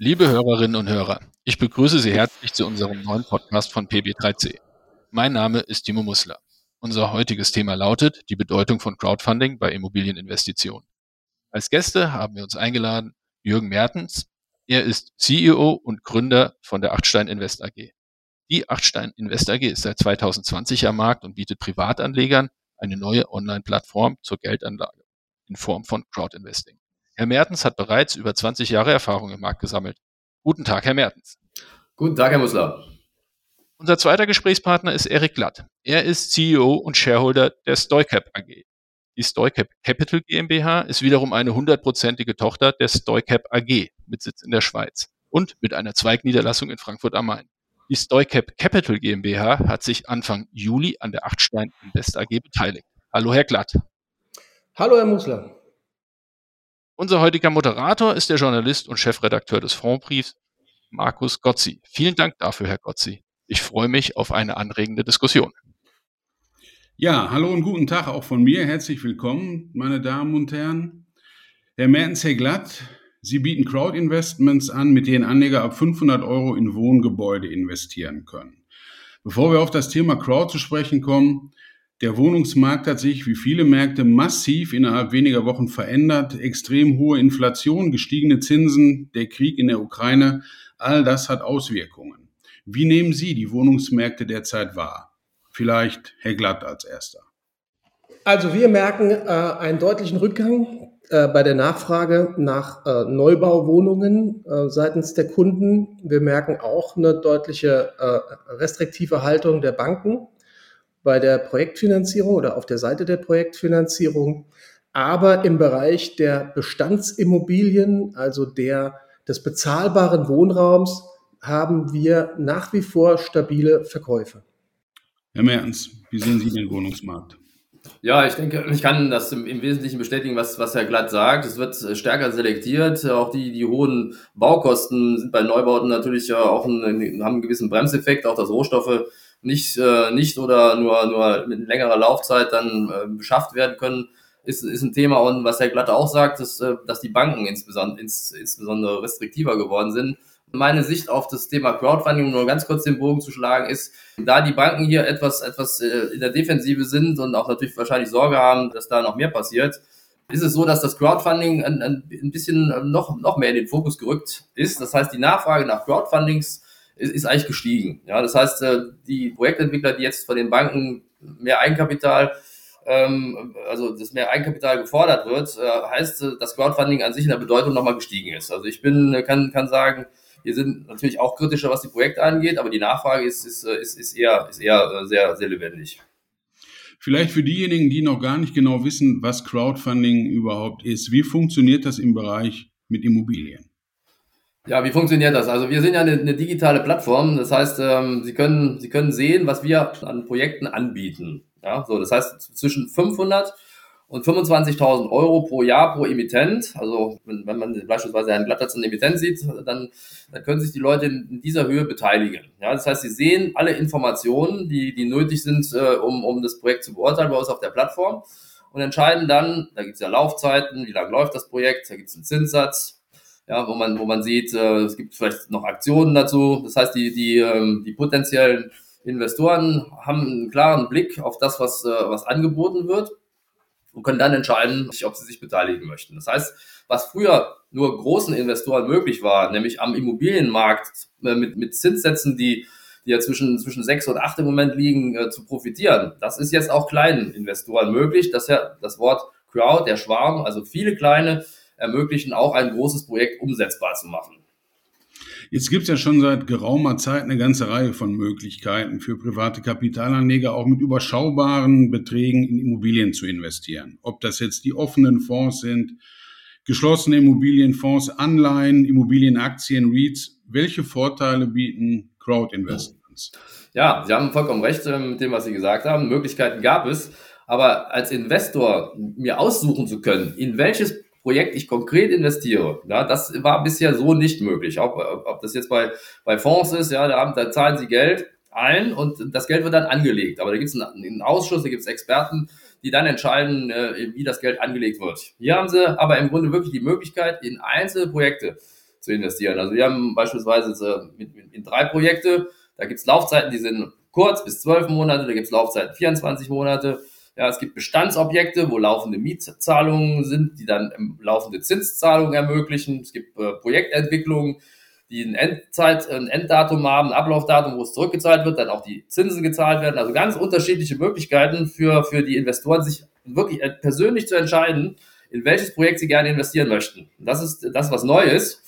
Liebe Hörerinnen und Hörer, ich begrüße Sie herzlich zu unserem neuen Podcast von PB3C. Mein Name ist Timo Mussler. Unser heutiges Thema lautet die Bedeutung von Crowdfunding bei Immobilieninvestitionen. Als Gäste haben wir uns eingeladen Jürgen Mertens. Er ist CEO und Gründer von der Achtstein Invest AG. Die Achtstein Invest AG ist seit 2020 am Markt und bietet Privatanlegern eine neue Online-Plattform zur Geldanlage in Form von Crowdinvesting. Herr Mertens hat bereits über 20 Jahre Erfahrung im Markt gesammelt. Guten Tag, Herr Mertens. Guten Tag, Herr Musler. Unser zweiter Gesprächspartner ist Erik Glatt. Er ist CEO und Shareholder der Stoicap AG. Die Stoicap Capital GmbH ist wiederum eine hundertprozentige Tochter der Stoicap AG mit Sitz in der Schweiz und mit einer Zweigniederlassung in Frankfurt am Main. Die Stoicap Capital GmbH hat sich Anfang Juli an der Achtstein Invest AG beteiligt. Hallo, Herr Glatt. Hallo, Herr Musler. Unser heutiger Moderator ist der Journalist und Chefredakteur des Fondbriefs, Markus Gotzi. Vielen Dank dafür, Herr Gotzi. Ich freue mich auf eine anregende Diskussion. Ja, hallo und guten Tag auch von mir. Herzlich willkommen, meine Damen und Herren. Herr Mertens, Herr Glatt, Sie bieten Crowd-Investments an, mit denen Anleger ab 500 Euro in Wohngebäude investieren können. Bevor wir auf das Thema Crowd zu sprechen kommen, der Wohnungsmarkt hat sich wie viele Märkte massiv innerhalb weniger Wochen verändert. Extrem hohe Inflation, gestiegene Zinsen, der Krieg in der Ukraine, all das hat Auswirkungen. Wie nehmen Sie die Wohnungsmärkte derzeit wahr? Vielleicht Herr Glatt als erster. Also wir merken äh, einen deutlichen Rückgang äh, bei der Nachfrage nach äh, Neubauwohnungen äh, seitens der Kunden. Wir merken auch eine deutliche äh, restriktive Haltung der Banken bei der Projektfinanzierung oder auf der Seite der Projektfinanzierung, aber im Bereich der Bestandsimmobilien, also der, des bezahlbaren Wohnraums, haben wir nach wie vor stabile Verkäufe. Herr Mertens, wie sehen Sie den Wohnungsmarkt? Ja, ich denke, ich kann das im, im, Wesentlichen bestätigen, was, was Herr Glatt sagt. Es wird stärker selektiert. Auch die, die hohen Baukosten sind bei Neubauten natürlich auch ein, haben einen gewissen Bremseffekt. Auch dass Rohstoffe nicht, äh, nicht oder nur, nur mit längerer Laufzeit dann äh, beschafft werden können, ist, ist ein Thema. Und was Herr Glatte auch sagt, ist, äh, dass die Banken insbesondere, ins, insbesondere restriktiver geworden sind. Meine Sicht auf das Thema Crowdfunding, um nur ganz kurz den Bogen zu schlagen, ist, da die Banken hier etwas, etwas äh, in der Defensive sind und auch natürlich wahrscheinlich Sorge haben, dass da noch mehr passiert, ist es so, dass das Crowdfunding ein, ein bisschen noch, noch mehr in den Fokus gerückt ist. Das heißt, die Nachfrage nach Crowdfundings ist, ist eigentlich gestiegen. Ja, das heißt, äh, die Projektentwickler, die jetzt von den Banken mehr Eigenkapital ähm, also das mehr Eigenkapital gefordert wird, äh, heißt, äh, dass Crowdfunding an sich in der Bedeutung nochmal gestiegen ist. Also ich bin, kann, kann sagen, wir sind natürlich auch kritischer, was die Projekte angeht, aber die Nachfrage ist, ist, ist, ist eher, ist eher sehr, sehr lebendig. Vielleicht für diejenigen, die noch gar nicht genau wissen, was Crowdfunding überhaupt ist. Wie funktioniert das im Bereich mit Immobilien? Ja, wie funktioniert das? Also wir sind ja eine, eine digitale Plattform. Das heißt, ähm, Sie können Sie können sehen, was wir an Projekten anbieten. Ja, so das heißt zwischen 500 und 25.000 Euro pro Jahr pro Emittent. Also wenn, wenn man beispielsweise einen Glatter zum Emittent sieht, dann, dann können sich die Leute in, in, dieser Höhe beteiligen. Ja, das heißt, sie sehen alle Informationen, die, die nötig sind, äh, um, um das Projekt zu beurteilen bei uns auf der Plattform und entscheiden dann, da gibt es ja Laufzeiten, wie lange läuft das Projekt, da gibt es einen Zinssatz, ja, wo man, wo man sieht, äh, es gibt vielleicht noch Aktionen dazu. Das heißt, die, die, ähm, die potenziellen Investoren haben einen klaren Blick auf das, was, äh, was angeboten wird und können dann entscheiden, ob sie sich beteiligen möchten. Das heißt, was früher nur großen Investoren möglich war, nämlich am Immobilienmarkt äh, mit, mit Zinssätzen, die, die ja zwischen, zwischen sechs und acht im Moment liegen, äh, zu profitieren, das ist jetzt auch kleinen Investoren möglich. Das ja das Wort Crowd, der Schwarm, also viele kleine ermöglichen, auch ein großes Projekt umsetzbar zu machen. Jetzt gibt es ja schon seit geraumer Zeit eine ganze Reihe von Möglichkeiten für private Kapitalanleger, auch mit überschaubaren Beträgen in Immobilien zu investieren. Ob das jetzt die offenen Fonds sind, geschlossene Immobilienfonds, Anleihen, Immobilienaktien, REITs. Welche Vorteile bieten Crowd-Investments? Ja, Sie haben vollkommen recht äh, mit dem, was Sie gesagt haben. Möglichkeiten gab es. Aber als Investor mir aussuchen zu können, in welches Projekt ich konkret investiere. Ja, das war bisher so nicht möglich. Ob, ob das jetzt bei, bei Fonds ist, ja, da, da zahlen sie Geld ein und das Geld wird dann angelegt. Aber da gibt es einen, einen, Ausschuss, da gibt es Experten, die dann entscheiden, äh, wie das Geld angelegt wird. Hier haben sie aber im Grunde wirklich die Möglichkeit, in einzelne Projekte zu investieren. Also wir haben beispielsweise in, in drei Projekte, da gibt es Laufzeiten, die sind kurz bis zwölf Monate, da gibt es Laufzeiten 24 Monate. Ja, es gibt Bestandsobjekte, wo laufende Mietzahlungen sind, die dann laufende Zinszahlungen ermöglichen. Es gibt äh, Projektentwicklungen, die ein Endzeit, ein Enddatum haben, ein Ablaufdatum, wo es zurückgezahlt wird, dann auch die Zinsen gezahlt werden. Also ganz unterschiedliche Möglichkeiten für, für die Investoren, sich wirklich persönlich zu entscheiden, in welches Projekt sie gerne investieren möchten. Das ist das, was neu ist.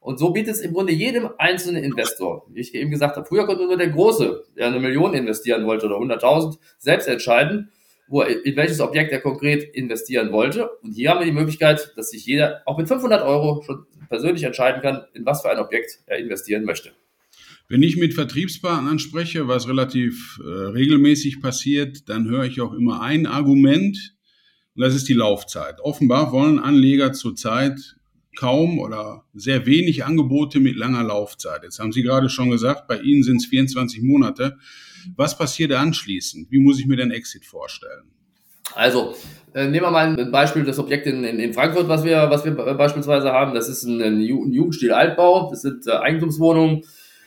Und so bietet es im Grunde jedem einzelnen Investor, wie ich eben gesagt habe, früher konnte nur der Große, der eine Million investieren wollte oder 100.000, selbst entscheiden, wo er, in welches Objekt er konkret investieren wollte. Und hier haben wir die Möglichkeit, dass sich jeder auch mit 500 Euro schon persönlich entscheiden kann, in was für ein Objekt er investieren möchte. Wenn ich mit Vertriebspartnern spreche, was relativ äh, regelmäßig passiert, dann höre ich auch immer ein Argument, und das ist die Laufzeit. Offenbar wollen Anleger zurzeit kaum oder sehr wenig Angebote mit langer Laufzeit. Jetzt haben Sie gerade schon gesagt, bei Ihnen sind es 24 Monate. Was passiert anschließend? Wie muss ich mir den Exit vorstellen? Also, äh, nehmen wir mal ein Beispiel, das Objekt in, in, in, Frankfurt, was wir, was wir beispielsweise haben. Das ist ein, ein Jugendstil-Altbau. Das sind äh, Eigentumswohnungen.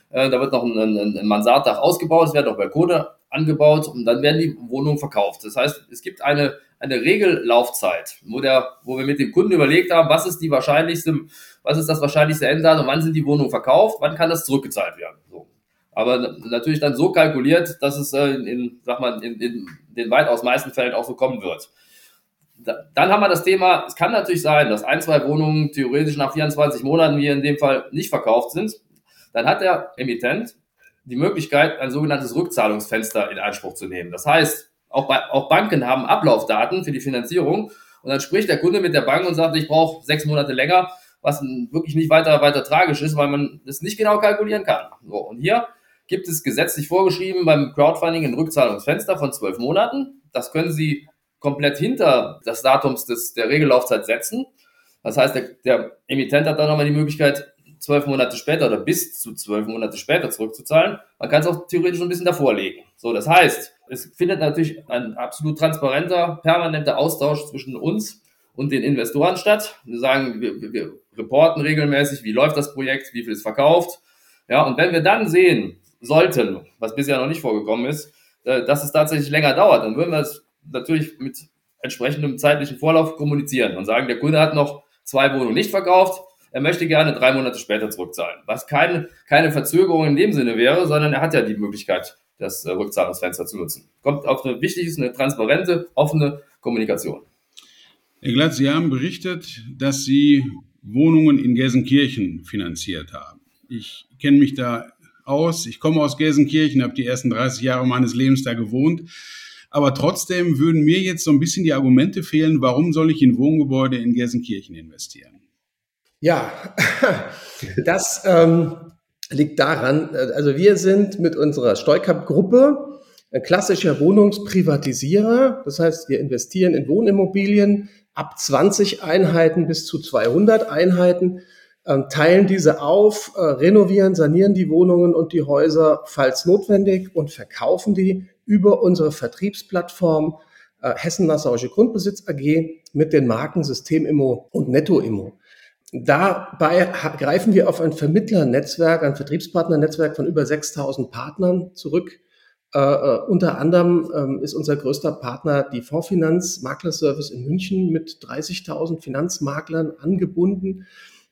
Äh, da wird noch ein, ein, ein Mansarddach ausgebaut. Es werden auch Balkone angebaut und dann werden die Wohnungen verkauft. Das heißt, es gibt eine, eine Regellaufzeit, wo, der, wo wir mit dem Kunden überlegt haben, was ist die wahrscheinlichste, was ist das wahrscheinlichste Enddatum, wann sind die Wohnungen verkauft, wann kann das zurückgezahlt werden. So. Aber natürlich dann so kalkuliert, dass es äh, in, sag mal, in, in den weitaus meisten Fällen auch so kommen wird. dann haben wir das Thema, es kann natürlich sein, dass ein, zwei Wohnungen theoretisch nach 24 Monaten, wie in dem Fall, nicht verkauft sind. Dann hat der Emittent die Möglichkeit, ein sogenanntes Rückzahlungsfenster in Anspruch zu nehmen. Das heißt, auch, bei, auch Banken haben Ablaufdaten für die Finanzierung und dann spricht der Kunde mit der Bank und sagt, ich brauche sechs Monate länger, was wirklich nicht weiter, weiter tragisch ist, weil man das nicht genau kalkulieren kann. So, und hier gibt es gesetzlich vorgeschrieben beim Crowdfunding ein Rückzahlungsfenster von zwölf Monaten. Das können Sie komplett hinter das Datums des, der Regellaufzeit setzen. Das heißt, der, der Emittent hat dann nochmal die Möglichkeit, zwölf Monate später oder bis zu zwölf Monate später zurückzuzahlen. Man kann es auch theoretisch ein bisschen davor legen. So, das heißt, es findet natürlich ein absolut transparenter, permanenter Austausch zwischen uns und den Investoren statt. Wir sagen, wir, wir reporten regelmäßig, wie läuft das Projekt, wie viel ist verkauft. Ja, und wenn wir dann sehen sollten, was bisher noch nicht vorgekommen ist, äh, dass es tatsächlich länger dauert, dann würden wir es natürlich mit entsprechendem zeitlichen Vorlauf kommunizieren und sagen, der Kunde hat noch zwei Wohnungen nicht verkauft, er möchte gerne drei Monate später zurückzahlen. Was keine, keine Verzögerung in dem Sinne wäre, sondern er hat ja die Möglichkeit, das äh, Rückzahlungsfenster zu nutzen. Kommt auf eine wichtig ist eine transparente, offene Kommunikation. Herr Glatt, Sie haben berichtet, dass Sie Wohnungen in Gelsenkirchen finanziert haben. Ich kenne mich da aus. Ich komme aus Gelsenkirchen, habe die ersten 30 Jahre meines Lebens da gewohnt. Aber trotzdem würden mir jetzt so ein bisschen die Argumente fehlen, warum soll ich in Wohngebäude in Gelsenkirchen investieren? Ja, das ähm, liegt daran, äh, also wir sind mit unserer Steucap-Gruppe ein klassischer Wohnungsprivatisierer. Das heißt, wir investieren in Wohnimmobilien ab 20 Einheiten bis zu 200 Einheiten, teilen diese auf, äh, renovieren, sanieren die Wohnungen und die Häuser, falls notwendig, und verkaufen die über unsere Vertriebsplattform äh, Hessen-Nassauische Grundbesitz AG mit den Marken Systemimmo und Nettoimmo. Dabei greifen wir auf ein Vermittlernetzwerk, ein Vertriebspartnernetzwerk von über 6000 Partnern zurück. Äh, äh, unter anderem ähm, ist unser größter Partner die Fondsfinanz Maklerservice in München mit 30.000 Finanzmaklern angebunden,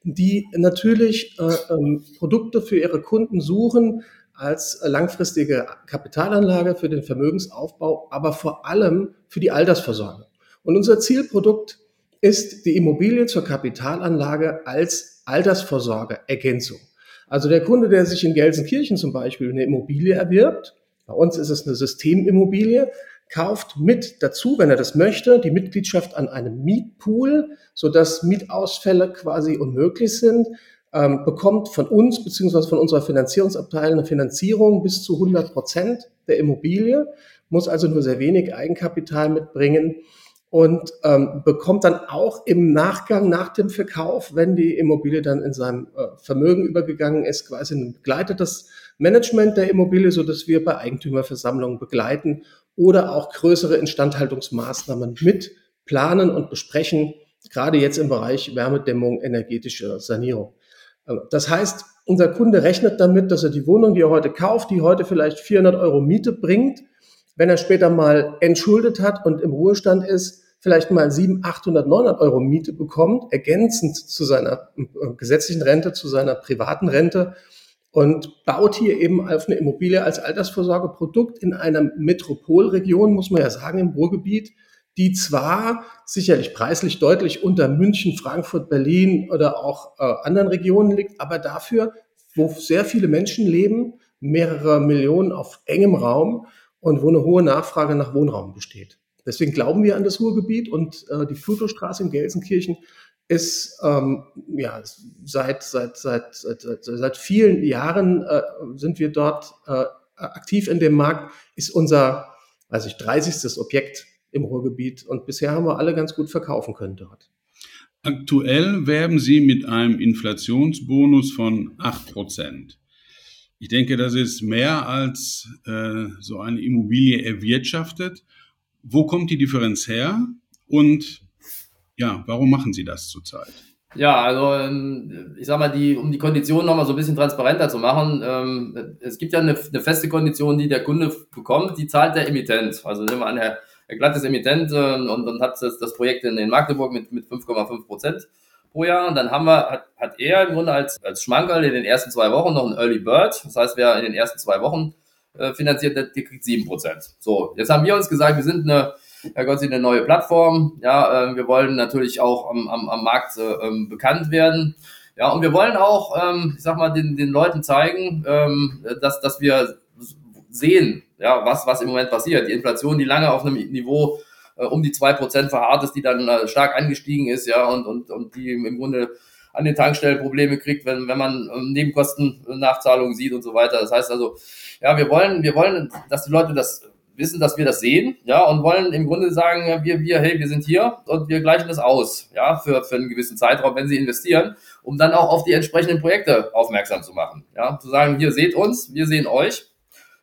die natürlich äh, ähm, Produkte für ihre Kunden suchen als langfristige Kapitalanlage für den Vermögensaufbau, aber vor allem für die Altersvorsorge. Und unser Zielprodukt ist die Immobilie zur Kapitalanlage als Altersvorsorgeergänzung. Also der Kunde, der sich in Gelsenkirchen zum Beispiel eine Immobilie erwirbt, bei uns ist es eine Systemimmobilie, kauft mit dazu, wenn er das möchte, die Mitgliedschaft an einem Mietpool, sodass Mietausfälle quasi unmöglich sind, ähm, bekommt von uns beziehungsweise von unserer Finanzierungsabteilung eine Finanzierung bis zu 100 Prozent der Immobilie, muss also nur sehr wenig Eigenkapital mitbringen und ähm, bekommt dann auch im Nachgang nach dem Verkauf, wenn die Immobilie dann in seinem äh, Vermögen übergegangen ist, quasi ein begleitetes Management der Immobilie, so dass wir bei Eigentümerversammlungen begleiten oder auch größere Instandhaltungsmaßnahmen mit planen und besprechen, gerade jetzt im Bereich Wärmedämmung, energetische Sanierung. Das heißt, unser Kunde rechnet damit, dass er die Wohnung, die er heute kauft, die heute vielleicht 400 Euro Miete bringt, wenn er später mal entschuldet hat und im Ruhestand ist, vielleicht mal 700, 800, 900 Euro Miete bekommt, ergänzend zu seiner äh, gesetzlichen Rente, zu seiner privaten Rente und baut hier eben auf eine Immobilie als Altersvorsorgeprodukt in einer Metropolregion, muss man ja sagen, im Ruhrgebiet, die zwar sicherlich preislich deutlich unter München, Frankfurt, Berlin oder auch äh, anderen Regionen liegt, aber dafür, wo sehr viele Menschen leben, mehrere Millionen auf engem Raum und wo eine hohe Nachfrage nach Wohnraum besteht. Deswegen glauben wir an das Ruhrgebiet und äh, die Plutostraße in Gelsenkirchen ist ähm, ja seit seit seit seit, seit vielen Jahren äh, sind wir dort äh, aktiv in dem Markt. Ist unser, weiß ich, 30. Objekt im Ruhrgebiet und bisher haben wir alle ganz gut verkaufen können dort. Aktuell werben Sie mit einem Inflationsbonus von 8%. Ich denke, das ist mehr als äh, so eine Immobilie erwirtschaftet. Wo kommt die Differenz her und ja, warum machen Sie das zurzeit? Ja, also ähm, ich sag mal, die, um die Konditionen nochmal so ein bisschen transparenter zu machen, ähm, es gibt ja eine, eine, feste Kondition, die der Kunde bekommt, die zahlt der Emittent. Also nehmen wir an, Herr, Herr Glatt ist Emittent äh, und, und hat das, das Projekt in, in Magdeburg mit, mit 5,5 Prozent pro Jahr. Und dann haben wir, hat, hat er im Grunde als, als Schmankerl in den ersten zwei Wochen noch ein Early Bird. Das heißt, wer in den ersten zwei Wochen äh, finanziert, der, der kriegt sieben Prozent. So, jetzt haben wir uns gesagt, wir sind eine, Herr Gott, eine neue Plattform. Ja, äh, wir wollen natürlich auch am, am, am Markt äh, ähm, bekannt werden. Ja, und wir wollen auch, ähm, ich sag mal, den, den Leuten zeigen, ähm, dass, dass wir sehen, ja, was, was im Moment passiert. Die Inflation, die lange auf einem Niveau äh, um die zwei Prozent verharrt ist, die dann äh, stark angestiegen ist, ja, und, und, und die im Grunde an den Tankstellen Probleme kriegt, wenn, wenn man ähm, Nebenkostennachzahlungen sieht und so weiter. Das heißt also, ja, wir wollen, wir wollen, dass die Leute das wissen, dass wir das sehen, ja, und wollen im Grunde sagen, wir, wir, hey, wir sind hier und wir gleichen das aus, ja, für, für einen gewissen Zeitraum, wenn sie investieren, um dann auch auf die entsprechenden Projekte aufmerksam zu machen, ja, zu sagen, hier seht uns, wir sehen euch,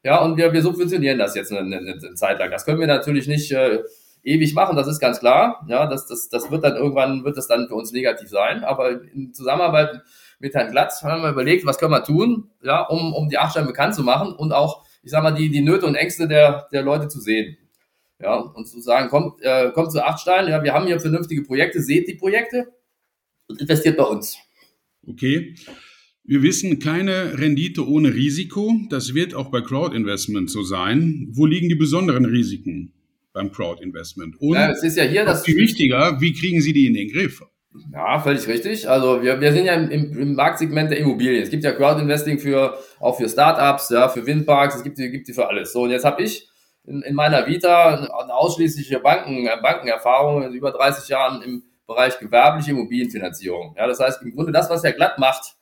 ja, und wir, wir subventionieren das jetzt eine, eine, eine Zeit lang. Das können wir natürlich nicht äh, ewig machen, das ist ganz klar. Ja, das, das, das wird dann irgendwann, wird das dann für uns negativ sein. Aber in Zusammenarbeit mit Herrn Glatz haben wir überlegt, was können wir tun, ja, um, um die Achtstein bekannt zu machen und auch, ich sag mal, die, die Nöte und Ängste der, der Leute zu sehen. Ja, und zu sagen, kommt, äh, kommt zu Achtstein, ja, wir haben hier vernünftige Projekte, seht die Projekte und investiert bei uns. Okay. Wir wissen, keine Rendite ohne Risiko. Das wird auch bei Crowd-Investment so sein. Wo liegen die besonderen Risiken? beim Crowd-Investment. Und ja, es ist ja hier das viel wichtiger, wie kriegen Sie die in den Griff? Ja, völlig richtig. Also wir, wir sind ja im, im Marktsegment der Immobilien. Es gibt ja Crowd-Investing für auch für Startups, ja, für Windparks, es gibt die, gibt die für alles. So, und jetzt habe ich in, in meiner Vita eine ausschließliche Banken, Bankenerfahrung in über 30 Jahren im Bereich gewerbliche Immobilienfinanzierung. Ja, das heißt im Grunde das, was Herr Glatt macht,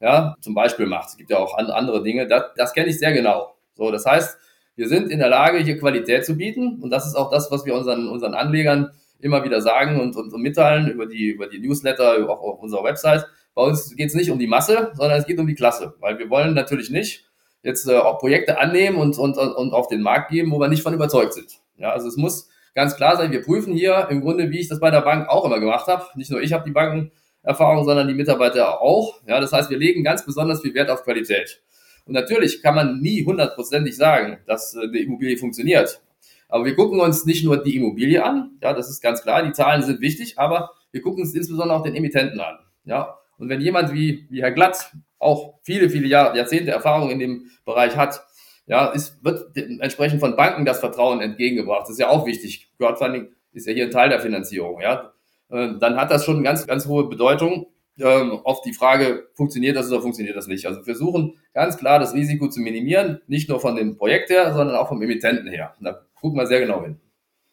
ja, zum Beispiel macht, es gibt ja auch andere Dinge, das, das kenne ich sehr genau. So, das heißt, wir sind in der Lage, hier Qualität zu bieten. Und das ist auch das, was wir unseren, unseren Anlegern immer wieder sagen und, und, und mitteilen über die, über die Newsletter, auch auf unserer Website. Bei uns geht es nicht um die Masse, sondern es geht um die Klasse. Weil wir wollen natürlich nicht jetzt äh, auch Projekte annehmen und, und, und auf den Markt geben, wo wir nicht von überzeugt sind. Ja, also es muss ganz klar sein, wir prüfen hier im Grunde, wie ich das bei der Bank auch immer gemacht habe. Nicht nur ich habe die Bankenerfahrung, sondern die Mitarbeiter auch. Ja, das heißt, wir legen ganz besonders viel Wert auf Qualität. Und natürlich kann man nie hundertprozentig sagen, dass äh, eine Immobilie funktioniert. Aber wir gucken uns nicht nur die Immobilie an, ja, das ist ganz klar, die Zahlen sind wichtig, aber wir gucken uns insbesondere auch den Emittenten an. Ja, und wenn jemand wie, wie Herr Glatt auch viele, viele Jahr, Jahrzehnte Erfahrung in dem Bereich hat, ja, ist, wird entsprechend von Banken das Vertrauen entgegengebracht. Das ist ja auch wichtig. Crowdfunding ist ja hier ein Teil der Finanzierung, ja. Äh, dann hat das schon ganz, ganz hohe Bedeutung ähm, auf die Frage, funktioniert das oder funktioniert das nicht. Also versuchen ganz klar das Risiko zu minimieren, nicht nur von dem Projekt her, sondern auch vom Emittenten her. Da gucken wir sehr genau hin.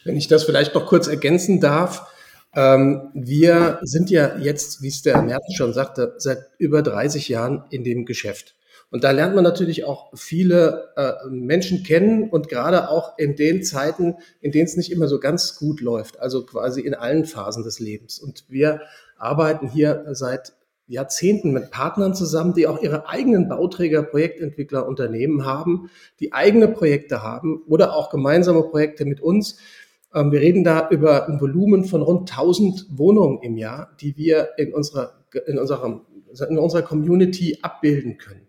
Wenn ich das vielleicht noch kurz ergänzen darf, ähm, wir sind ja jetzt, wie es der Merten schon sagte, seit über 30 Jahren in dem Geschäft. Und da lernt man natürlich auch viele äh, Menschen kennen und gerade auch in den Zeiten, in denen es nicht immer so ganz gut läuft, also quasi in allen Phasen des Lebens. Und wir arbeiten hier seit Jahrzehnten mit Partnern zusammen, die auch ihre eigenen Bauträger, Projektentwickler, Unternehmen haben, die eigene Projekte haben oder auch gemeinsame Projekte mit uns. Ähm, wir reden da über ein Volumen von rund 1000 Wohnungen im Jahr, die wir in unserer, in unserem in unserer Community abbilden können.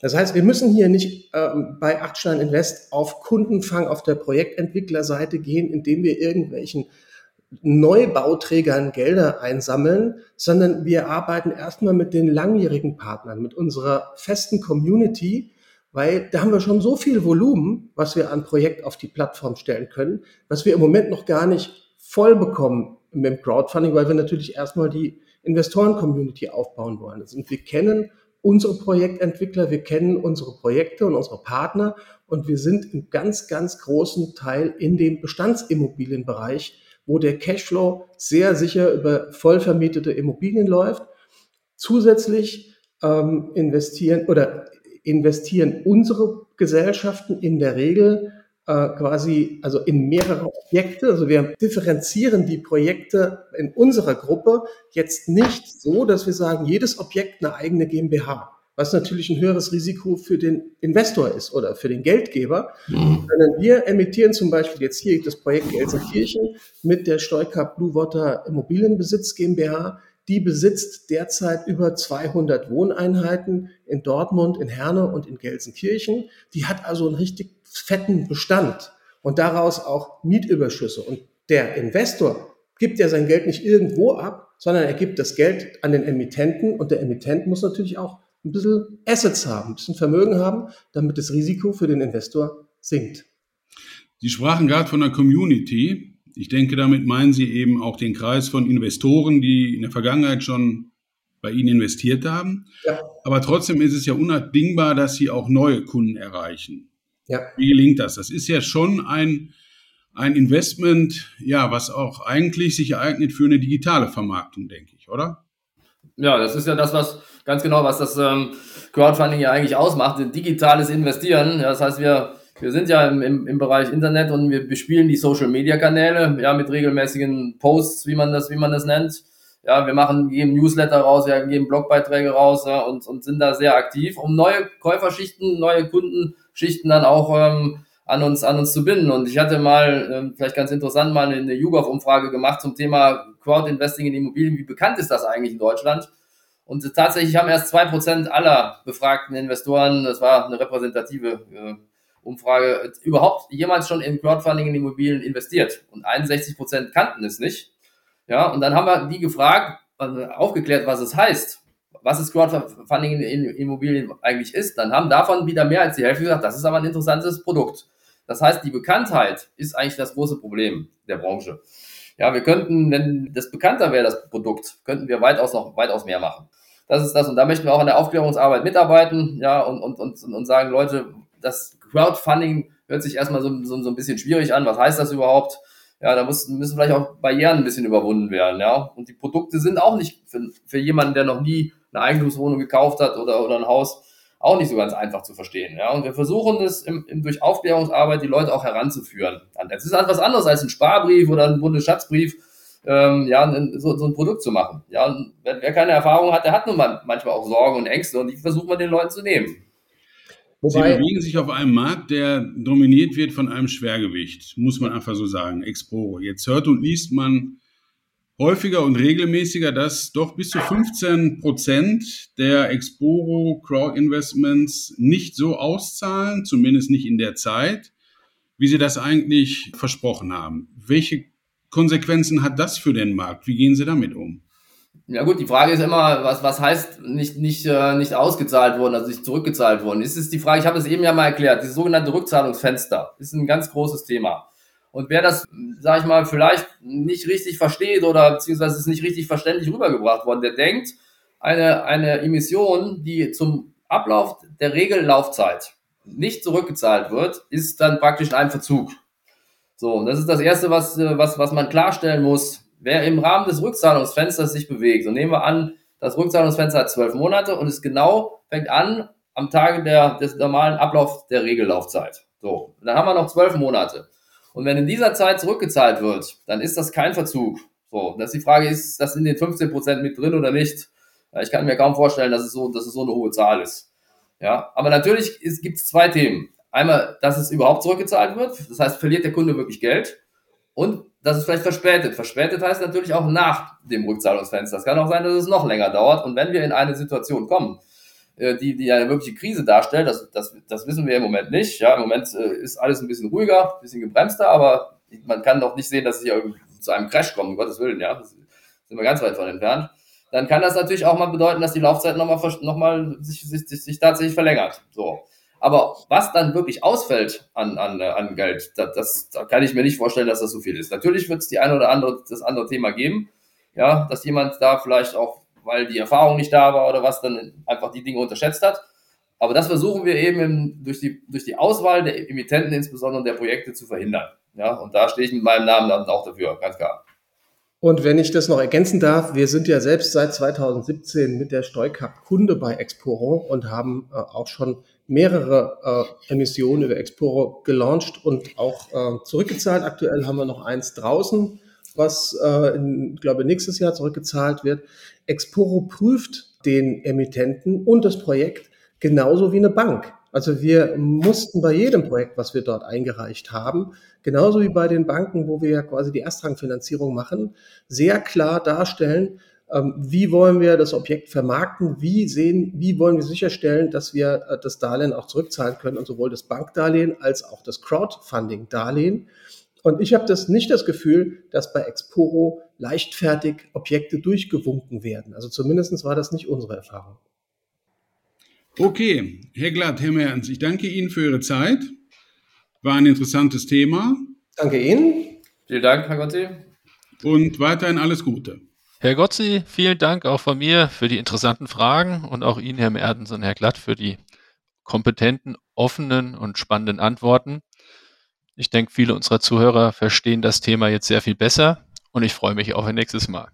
Das heißt, wir müssen hier nicht ähm, bei Achtstein Invest auf Kundenfang auf der Projektentwicklerseite gehen, indem wir irgendwelchen Neubauträgern Gelder einsammeln, sondern wir arbeiten erstmal mit den langjährigen Partnern, mit unserer festen Community, weil da haben wir schon so viel Volumen, was wir an Projekt auf die Plattform stellen können, was wir im Moment noch gar nicht voll bekommen mit dem Crowdfunding, weil wir natürlich erstmal die Investoren-Community aufbauen wollen. Und wir kennen unsere Projektentwickler, wir kennen unsere Projekte und unsere Partner und wir sind im ganz, ganz großen Teil in dem Bestandsimmobilienbereich, wo der Cashflow sehr sicher über voll vermietete Immobilien läuft. Zusätzlich ähm, investieren oder investieren unsere Gesellschaften in der Regel äh, quasi also in mehrere Objekte. Also wir differenzieren die Projekte in unserer Gruppe jetzt nicht so, dass wir sagen, jedes Objekt eine eigene GmbH was natürlich ein höheres Risiko für den Investor ist oder für den Geldgeber. Mhm. Sondern wir emittieren zum Beispiel jetzt hier das Projekt Gelsenkirchen mit der Steuka Blue Water Immobilienbesitz GmbH. Die besitzt derzeit über 200 Wohneinheiten in Dortmund, in Herne und in Gelsenkirchen. Die hat also einen richtig fetten Bestand und daraus auch Mietüberschüsse. Und der Investor gibt ja sein Geld nicht irgendwo ab, sondern er gibt das Geld an den Emittenten und der Emittent muss natürlich auch ein bisschen Assets haben, ein bisschen Vermögen haben, damit das Risiko für den Investor sinkt. Sie sprachen gerade von der Community. Ich denke, damit meinen Sie eben auch den Kreis von Investoren, die in der Vergangenheit schon bei Ihnen investiert haben. Ja. Aber trotzdem ist es ja unabdingbar, dass Sie auch neue Kunden erreichen. Ja. Wie gelingt das? Das ist ja schon ein, ein Investment, ja, was auch eigentlich sich eignet für eine digitale Vermarktung, denke ich, oder? Ja, das ist ja das, was ganz genau, was das ähm, Crowdfunding ja eigentlich ausmacht, digitales Investieren. Ja, das heißt, wir, wir sind ja im, im, im Bereich Internet und wir bespielen die Social Media Kanäle, ja, mit regelmäßigen Posts, wie man das, wie man das nennt. Ja, wir machen, geben Newsletter raus, wir geben Blogbeiträge raus ja, und, und sind da sehr aktiv, um neue Käuferschichten, neue Kundenschichten dann auch ähm, an uns, an uns zu binden. Und ich hatte mal, ähm, vielleicht ganz interessant, mal eine YouGov-Umfrage gemacht zum Thema Crowd-Investing in Immobilien. Wie bekannt ist das eigentlich in Deutschland? Und tatsächlich haben erst zwei Prozent aller befragten Investoren, das war eine repräsentative äh, Umfrage, überhaupt jemals schon in Crowdfunding in Immobilien investiert. Und 61 Prozent kannten es nicht. Ja, und dann haben wir die gefragt, also aufgeklärt, was es heißt, was es Crowdfunding in Immobilien eigentlich ist. Dann haben davon wieder mehr als die Hälfte gesagt, das ist aber ein interessantes Produkt. Das heißt, die Bekanntheit ist eigentlich das große Problem der Branche. Ja, wir könnten, wenn das bekannter wäre, das Produkt, könnten wir weitaus noch weitaus mehr machen. Das ist das. Und da möchten wir auch an der Aufklärungsarbeit mitarbeiten, ja, und, und, und, und sagen, Leute, das Crowdfunding hört sich erstmal so, so, so ein bisschen schwierig an. Was heißt das überhaupt? Ja, da muss, müssen vielleicht auch Barrieren ein bisschen überwunden werden, ja. Und die Produkte sind auch nicht für, für jemanden, der noch nie eine Eigentumswohnung gekauft hat oder, oder ein Haus, auch nicht so ganz einfach zu verstehen. Ja? Und wir versuchen es im, im, durch Aufklärungsarbeit die Leute auch heranzuführen. Es ist etwas anderes als ein Sparbrief oder ein Bundesschatzbrief, ähm, ja, so, so, ein Produkt zu machen. Ja, und wer, wer, keine Erfahrung hat, der hat nun mal manchmal auch Sorgen und Ängste und die versuchen wir den Leuten zu nehmen. Sie bewegen sich auf einem Markt, der dominiert wird von einem Schwergewicht, muss man einfach so sagen, Exporo. Jetzt hört und liest man häufiger und regelmäßiger, dass doch bis zu 15 Prozent der Exporo Crowd Investments nicht so auszahlen, zumindest nicht in der Zeit, wie sie das eigentlich versprochen haben. Welche Konsequenzen hat das für den Markt? Wie gehen Sie damit um? Ja gut, die Frage ist immer, was, was heißt nicht, nicht, äh, nicht ausgezahlt worden, also nicht zurückgezahlt worden. Das ist die Frage, ich habe es eben ja mal erklärt, dieses sogenannte Rückzahlungsfenster ist ein ganz großes Thema. Und wer das, sage ich mal, vielleicht nicht richtig versteht oder beziehungsweise ist nicht richtig verständlich rübergebracht worden, der denkt, eine, eine Emission, die zum Ablauf der Regellaufzeit nicht zurückgezahlt wird, ist dann praktisch ein Verzug. So, und das ist das Erste, was, was, was man klarstellen muss. Wer im Rahmen des Rückzahlungsfensters sich bewegt, und nehmen wir an, das Rückzahlungsfenster hat zwölf Monate und es genau fängt an am Tage der, des normalen Ablauf der Regellaufzeit. So, dann haben wir noch zwölf Monate. Und wenn in dieser Zeit zurückgezahlt wird, dann ist das kein Verzug. So, dass die Frage ist, das in den 15 Prozent mit drin oder nicht? Ich kann mir kaum vorstellen, dass es so, dass es so eine hohe Zahl ist. Ja, aber natürlich gibt es zwei Themen. Einmal, dass es überhaupt zurückgezahlt wird. Das heißt, verliert der Kunde wirklich Geld? Und das ist vielleicht verspätet. Verspätet heißt natürlich auch nach dem Rückzahlungsfenster. Es kann auch sein, dass es noch länger dauert. Und wenn wir in eine Situation kommen, die, die eine wirkliche Krise darstellt, das, das, das wissen wir im Moment nicht. Ja, im Moment äh, ist alles ein bisschen ruhiger, ein bisschen gebremster, aber man kann doch nicht sehen, dass es hier zu einem Crash kommt, um Gottes Willen, ja. Das sind wir ganz weit von entfernt. Dann kann das natürlich auch mal bedeuten, dass die Laufzeit nochmal noch mal sich, sich, sich, sich tatsächlich verlängert. So. Aber was dann wirklich ausfällt an, an, an Geld, das, das, da kann ich mir nicht vorstellen, dass das so viel ist. Natürlich wird es die eine oder andere, das andere Thema geben, ja, dass jemand da vielleicht auch, weil die Erfahrung nicht da war oder was, dann einfach die Dinge unterschätzt hat. Aber das versuchen wir eben durch, die, durch die Auswahl der Emittenten, insbesondere der Projekte, zu verhindern. Ja, und da stehe ich mit meinem Namen dann auch dafür, ganz klar. Und wenn ich das noch ergänzen darf, wir sind ja selbst seit 2017 mit der Steuerkap Kunde bei Exporo und haben äh, auch schon mehrere äh, Emissionen über Exporo gelauncht und auch äh, zurückgezahlt. Aktuell haben wir noch eins draußen, was, äh, in, glaube nächstes Jahr zurückgezahlt wird. Exporo prüft den Emittenten und das Projekt genauso wie eine Bank. Also wir mussten bei jedem Projekt, was wir dort eingereicht haben, genauso wie bei den Banken, wo wir ja quasi die Erstrangfinanzierung machen, sehr klar darstellen, ähm, wie wollen wir das Objekt vermarkten, wie sehen, wie wollen wir sicherstellen, dass wir äh, das Darlehen auch zurückzahlen können und sowohl das Bankdarlehen als auch das Crowdfunding-Darlehen. Und ich habe das nicht das Gefühl, dass bei Exporo leichtfertig Objekte durchgewunken werden. Also zumindest war das nicht unsere Erfahrung. Okay, Herr Glatt, Herr Mertens, ich danke Ihnen für Ihre Zeit. War ein interessantes Thema. Danke Ihnen. Vielen Dank, Herr Gotzi. Und weiterhin alles Gute. Herr Gotzi, vielen Dank auch von mir für die interessanten Fragen und auch Ihnen, Herr Mertens und Herr Glatt, für die kompetenten, offenen und spannenden Antworten. Ich denke, viele unserer Zuhörer verstehen das Thema jetzt sehr viel besser und ich freue mich auf ein nächstes Mal.